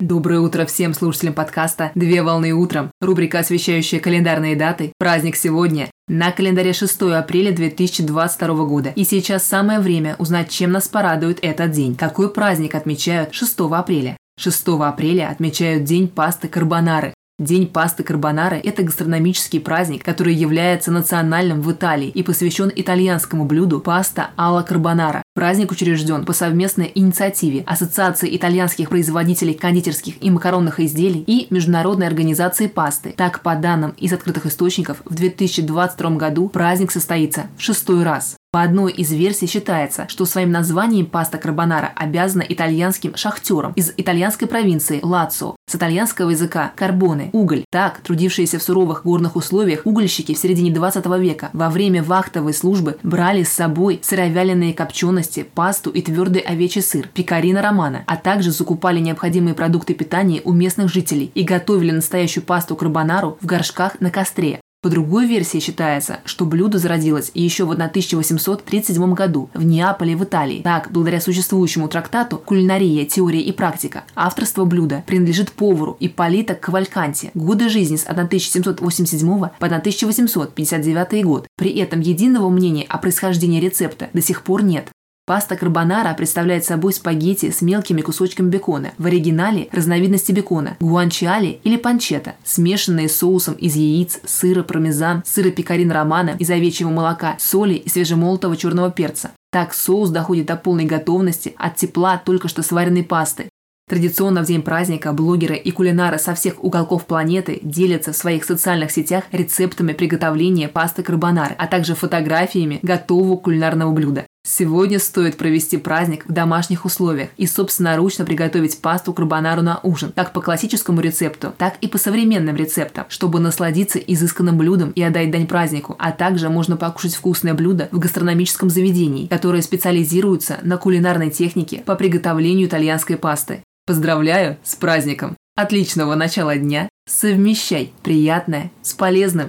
Доброе утро всем слушателям подкаста «Две волны утром». Рубрика, освещающая календарные даты. Праздник сегодня. На календаре 6 апреля 2022 года. И сейчас самое время узнать, чем нас порадует этот день. Какой праздник отмечают 6 апреля? 6 апреля отмечают День пасты карбонары. День пасты карбонара – это гастрономический праздник, который является национальным в Италии и посвящен итальянскому блюду паста алла карбонара. Праздник учрежден по совместной инициативе Ассоциации итальянских производителей кондитерских и макаронных изделий и Международной организации пасты. Так, по данным из открытых источников, в 2022 году праздник состоится в шестой раз. По одной из версий считается, что своим названием паста карбонара обязана итальянским шахтерам из итальянской провинции Лацо, с итальянского языка карбоне – уголь. Так, трудившиеся в суровых горных условиях угольщики в середине 20 века во время вахтовой службы брали с собой сыровяленые копчености, пасту и твердый овечий сыр, пекарина романа, а также закупали необходимые продукты питания у местных жителей и готовили настоящую пасту карбонару в горшках на костре. По другой версии считается, что блюдо зародилось еще в 1837 году в Неаполе в Италии. Так, благодаря существующему трактату «Кулинария, теория и практика» авторство блюда принадлежит повару Ипполита Кавальканте. Годы жизни с 1787 по 1859 год. При этом единого мнения о происхождении рецепта до сих пор нет. Паста карбонара представляет собой спагетти с мелкими кусочками бекона. В оригинале разновидности бекона – гуанчиали или панчета, смешанные с соусом из яиц, сыра пармезан, сыра пекарин романа, из овечьего молока, соли и свежемолотого черного перца. Так соус доходит до полной готовности от тепла только что сваренной пасты. Традиционно в день праздника блогеры и кулинары со всех уголков планеты делятся в своих социальных сетях рецептами приготовления пасты карбонары, а также фотографиями готового кулинарного блюда. Сегодня стоит провести праздник в домашних условиях и собственноручно приготовить пасту карбонару на ужин, как по классическому рецепту, так и по современным рецептам, чтобы насладиться изысканным блюдом и отдать дань празднику. А также можно покушать вкусное блюдо в гастрономическом заведении, которое специализируется на кулинарной технике по приготовлению итальянской пасты. Поздравляю с праздником! Отличного начала дня! Совмещай приятное с полезным.